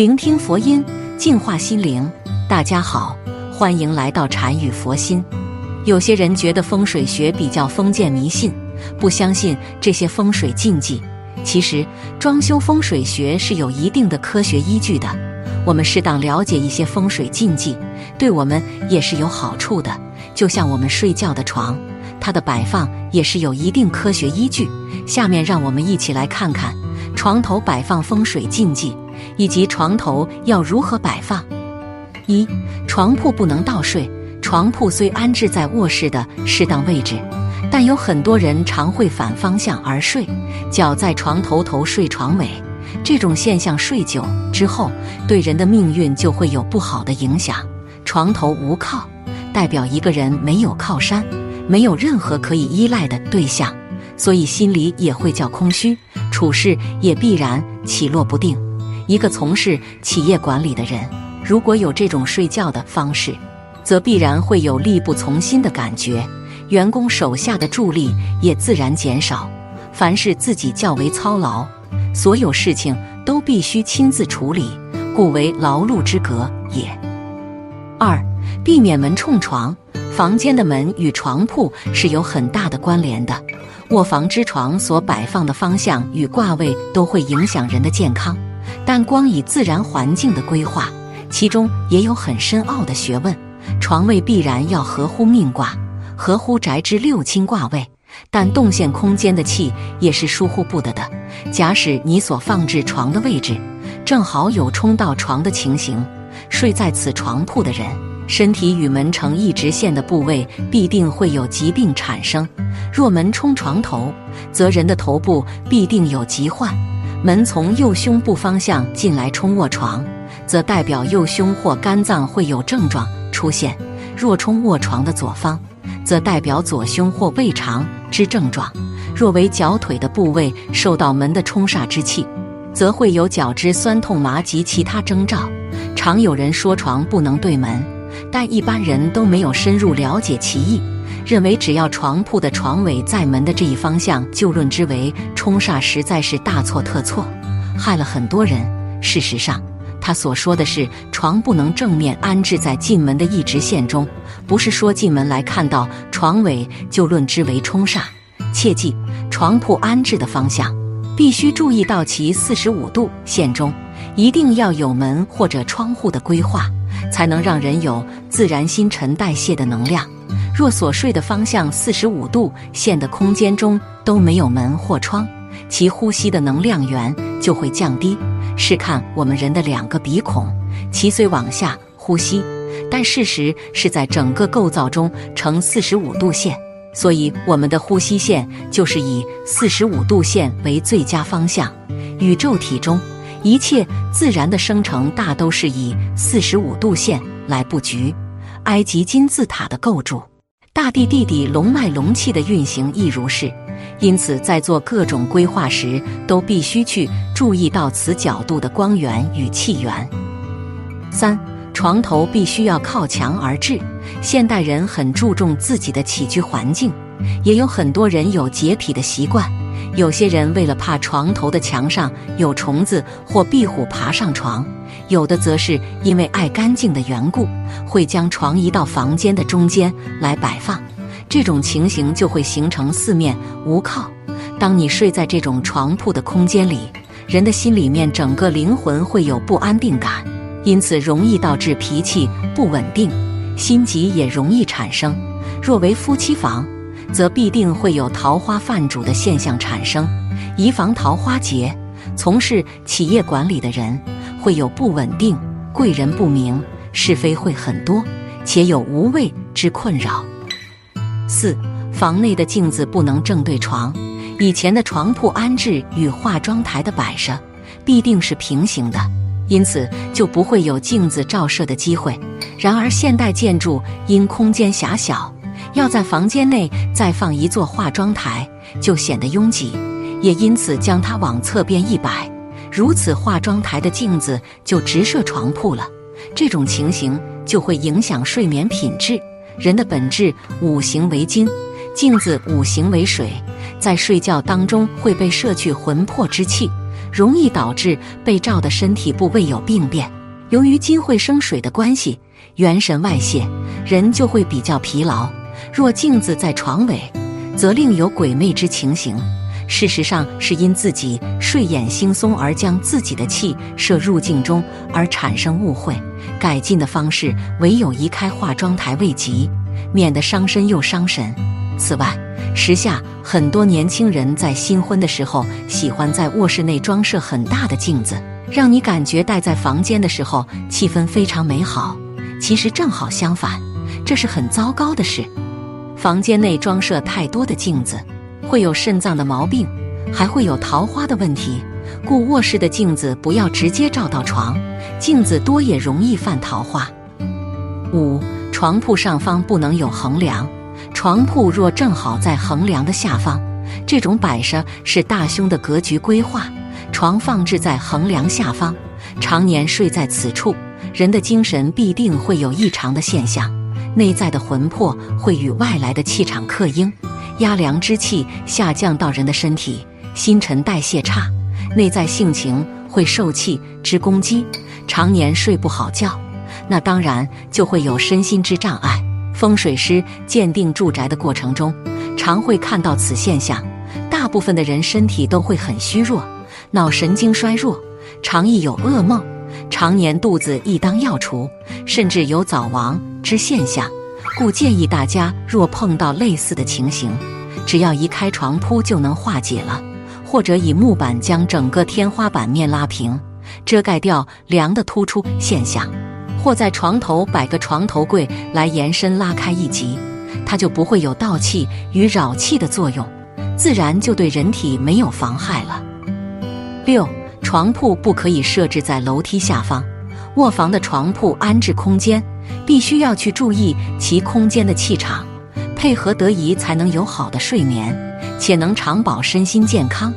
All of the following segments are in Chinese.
聆听佛音，净化心灵。大家好，欢迎来到禅语佛心。有些人觉得风水学比较封建迷信，不相信这些风水禁忌。其实，装修风水学是有一定的科学依据的。我们适当了解一些风水禁忌，对我们也是有好处的。就像我们睡觉的床，它的摆放也是有一定科学依据。下面让我们一起来看看床头摆放风水禁忌。以及床头要如何摆放？一、床铺不能倒睡。床铺虽安置在卧室的适当位置，但有很多人常会反方向而睡，脚在床头头睡床尾。这种现象睡久之后，对人的命运就会有不好的影响。床头无靠，代表一个人没有靠山，没有任何可以依赖的对象，所以心里也会较空虚，处事也必然起落不定。一个从事企业管理的人，如果有这种睡觉的方式，则必然会有力不从心的感觉，员工手下的助力也自然减少，凡事自己较为操劳，所有事情都必须亲自处理，故为劳碌之格也。二、避免门冲床，房间的门与床铺是有很大的关联的，卧房之床所摆放的方向与卦位都会影响人的健康。但光以自然环境的规划，其中也有很深奥的学问。床位必然要合乎命卦，合乎宅之六亲卦位，但动线空间的气也是疏忽不得的。假使你所放置床的位置正好有冲到床的情形，睡在此床铺的人，身体与门成一直线的部位必定会有疾病产生。若门冲床头，则人的头部必定有疾患。门从右胸部方向进来冲卧床，则代表右胸或肝脏会有症状出现；若冲卧床的左方，则代表左胸或胃肠之症状；若为脚腿的部位受到门的冲煞之气，则会有脚肢酸痛麻及其他征兆。常有人说床不能对门，但一般人都没有深入了解其意。认为只要床铺的床尾在门的这一方向，就论之为冲煞，实在是大错特错，害了很多人。事实上，他所说的是床不能正面安置在进门的一直线中，不是说进门来看到床尾就论之为冲煞。切记，床铺安置的方向必须注意到其四十五度线中，一定要有门或者窗户的规划，才能让人有自然新陈代谢的能量。若所睡的方向四十五度线的空间中都没有门或窗，其呼吸的能量源就会降低。试看我们人的两个鼻孔，其虽往下呼吸，但事实是在整个构造中呈四十五度线，所以我们的呼吸线就是以四十五度线为最佳方向。宇宙体中一切自然的生成大都是以四十五度线来布局。埃及金字塔的构筑。大地地底龙脉龙气的运行亦如是，因此在做各种规划时，都必须去注意到此角度的光源与气源。三，床头必须要靠墙而置。现代人很注重自己的起居环境，也有很多人有洁癖的习惯。有些人为了怕床头的墙上有虫子或壁虎爬上床。有的则是因为爱干净的缘故，会将床移到房间的中间来摆放，这种情形就会形成四面无靠。当你睡在这种床铺的空间里，人的心里面整个灵魂会有不安定感，因此容易导致脾气不稳定，心急也容易产生。若为夫妻房，则必定会有桃花泛主的现象产生，以防桃花劫。从事企业管理的人。会有不稳定，贵人不明，是非会很多，且有无谓之困扰。四，房内的镜子不能正对床，以前的床铺安置与化妆台的摆设必定是平行的，因此就不会有镜子照射的机会。然而，现代建筑因空间狭小，要在房间内再放一座化妆台，就显得拥挤，也因此将它往侧边一摆，如此化妆台的镜子就直射床铺了。这种情形就会影响睡眠品质。人的本质五行为金，镜子五行为水，在睡觉当中会被摄去魂魄之气，容易导致被照的身体部位有病变。由于金会生水的关系。元神外泄，人就会比较疲劳。若镜子在床尾，则另有鬼魅之情形。事实上，是因自己睡眼惺忪而将自己的气射入镜中，而产生误会。改进的方式，唯有移开化妆台未及，免得伤身又伤神。此外，时下很多年轻人在新婚的时候，喜欢在卧室内装设很大的镜子，让你感觉待在房间的时候气氛非常美好。其实正好相反，这是很糟糕的事。房间内装设太多的镜子，会有肾脏的毛病，还会有桃花的问题。故卧室的镜子不要直接照到床，镜子多也容易犯桃花。五，床铺上方不能有横梁，床铺若正好在横梁的下方，这种摆设是大凶的格局规划。床放置在横梁下方，常年睡在此处。人的精神必定会有异常的现象，内在的魂魄会与外来的气场克应，压凉之气下降到人的身体，新陈代谢差，内在性情会受气之攻击，常年睡不好觉，那当然就会有身心之障碍。风水师鉴定住宅的过程中，常会看到此现象，大部分的人身体都会很虚弱，脑神经衰弱，常易有噩梦。常年肚子易当药除，甚至有早亡之现象，故建议大家若碰到类似的情形，只要移开床铺就能化解了，或者以木板将整个天花板面拉平，遮盖掉梁的突出现象，或在床头摆个床头柜来延伸拉开一级，它就不会有倒气与扰气的作用，自然就对人体没有妨害了。六。床铺不可以设置在楼梯下方，卧房的床铺安置空间必须要去注意其空间的气场，配合得宜才能有好的睡眠，且能长保身心健康。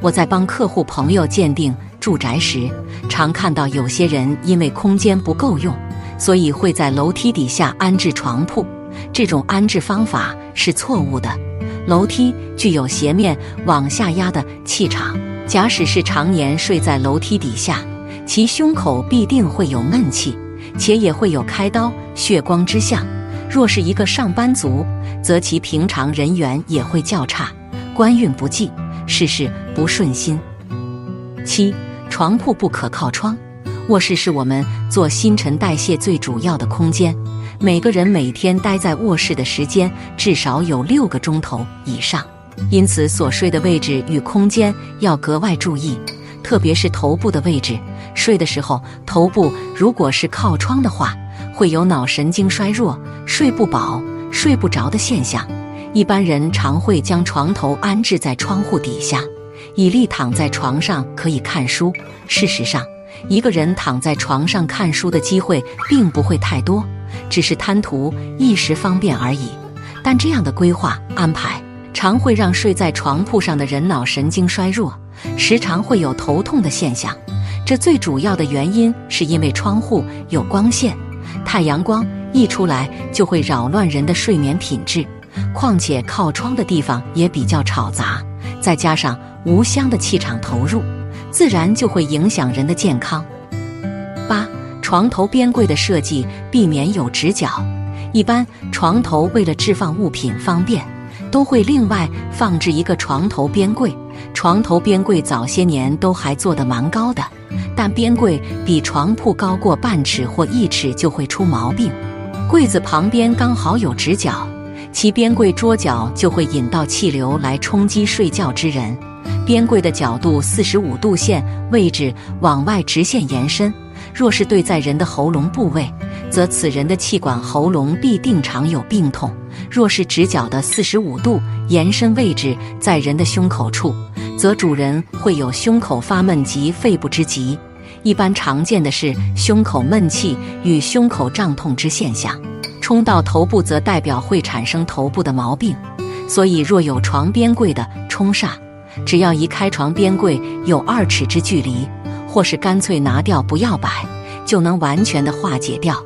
我在帮客户朋友鉴定住宅时，常看到有些人因为空间不够用，所以会在楼梯底下安置床铺，这种安置方法是错误的。楼梯具有斜面往下压的气场。假使是常年睡在楼梯底下，其胸口必定会有闷气，且也会有开刀血光之象。若是一个上班族，则其平常人缘也会较差，官运不济，事事不顺心。七，床铺不可靠窗。卧室是我们做新陈代谢最主要的空间，每个人每天待在卧室的时间至少有六个钟头以上。因此，所睡的位置与空间要格外注意，特别是头部的位置。睡的时候，头部如果是靠窗的话，会有脑神经衰弱、睡不饱、睡不着的现象。一般人常会将床头安置在窗户底下，以利躺在床上可以看书。事实上，一个人躺在床上看书的机会并不会太多，只是贪图一时方便而已。但这样的规划安排。常会让睡在床铺上的人脑神经衰弱，时常会有头痛的现象。这最主要的原因是因为窗户有光线，太阳光一出来就会扰乱人的睡眠品质。况且靠窗的地方也比较吵杂，再加上无香的气场投入，自然就会影响人的健康。八，床头边柜的设计避免有直角，一般床头为了置放物品方便。都会另外放置一个床头边柜，床头边柜早些年都还做得蛮高的，但边柜比床铺高过半尺或一尺就会出毛病。柜子旁边刚好有直角，其边柜桌角就会引到气流来冲击睡觉之人。边柜的角度四十五度线位置往外直线延伸，若是对在人的喉咙部位，则此人的气管喉咙必定常有病痛。若是直角的四十五度延伸位置在人的胸口处，则主人会有胸口发闷及肺部之疾。一般常见的是胸口闷气与胸口胀痛之现象。冲到头部则代表会产生头部的毛病。所以若有床边柜的冲煞，只要移开床边柜有二尺之距离，或是干脆拿掉不要摆，就能完全的化解掉。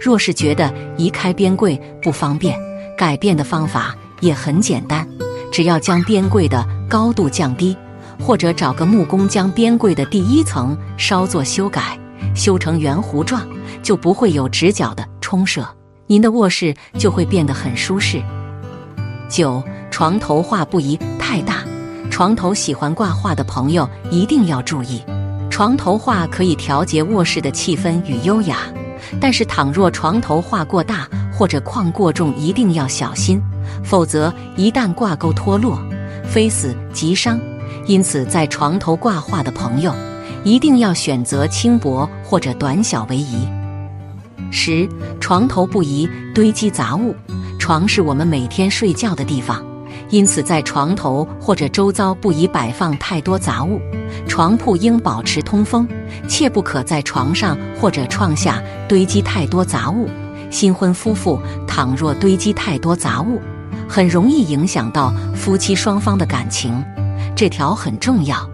若是觉得移开边柜不方便，改变的方法也很简单，只要将边柜的高度降低，或者找个木工将边柜的第一层稍作修改，修成圆弧状，就不会有直角的冲射，您的卧室就会变得很舒适。九，床头画不宜太大，床头喜欢挂画的朋友一定要注意，床头画可以调节卧室的气氛与优雅，但是倘若床头画过大，或者框过重，一定要小心，否则一旦挂钩脱落，非死即伤。因此，在床头挂画的朋友，一定要选择轻薄或者短小为宜。十，床头不宜堆积杂物。床是我们每天睡觉的地方，因此在床头或者周遭不宜摆放太多杂物。床铺应保持通风，切不可在床上或者床下堆积太多杂物。新婚夫妇倘若堆积太多杂物，很容易影响到夫妻双方的感情，这条很重要。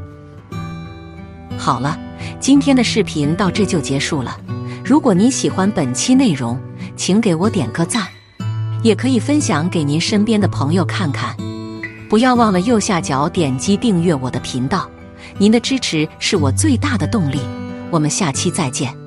好了，今天的视频到这就结束了。如果您喜欢本期内容，请给我点个赞，也可以分享给您身边的朋友看看。不要忘了右下角点击订阅我的频道，您的支持是我最大的动力。我们下期再见。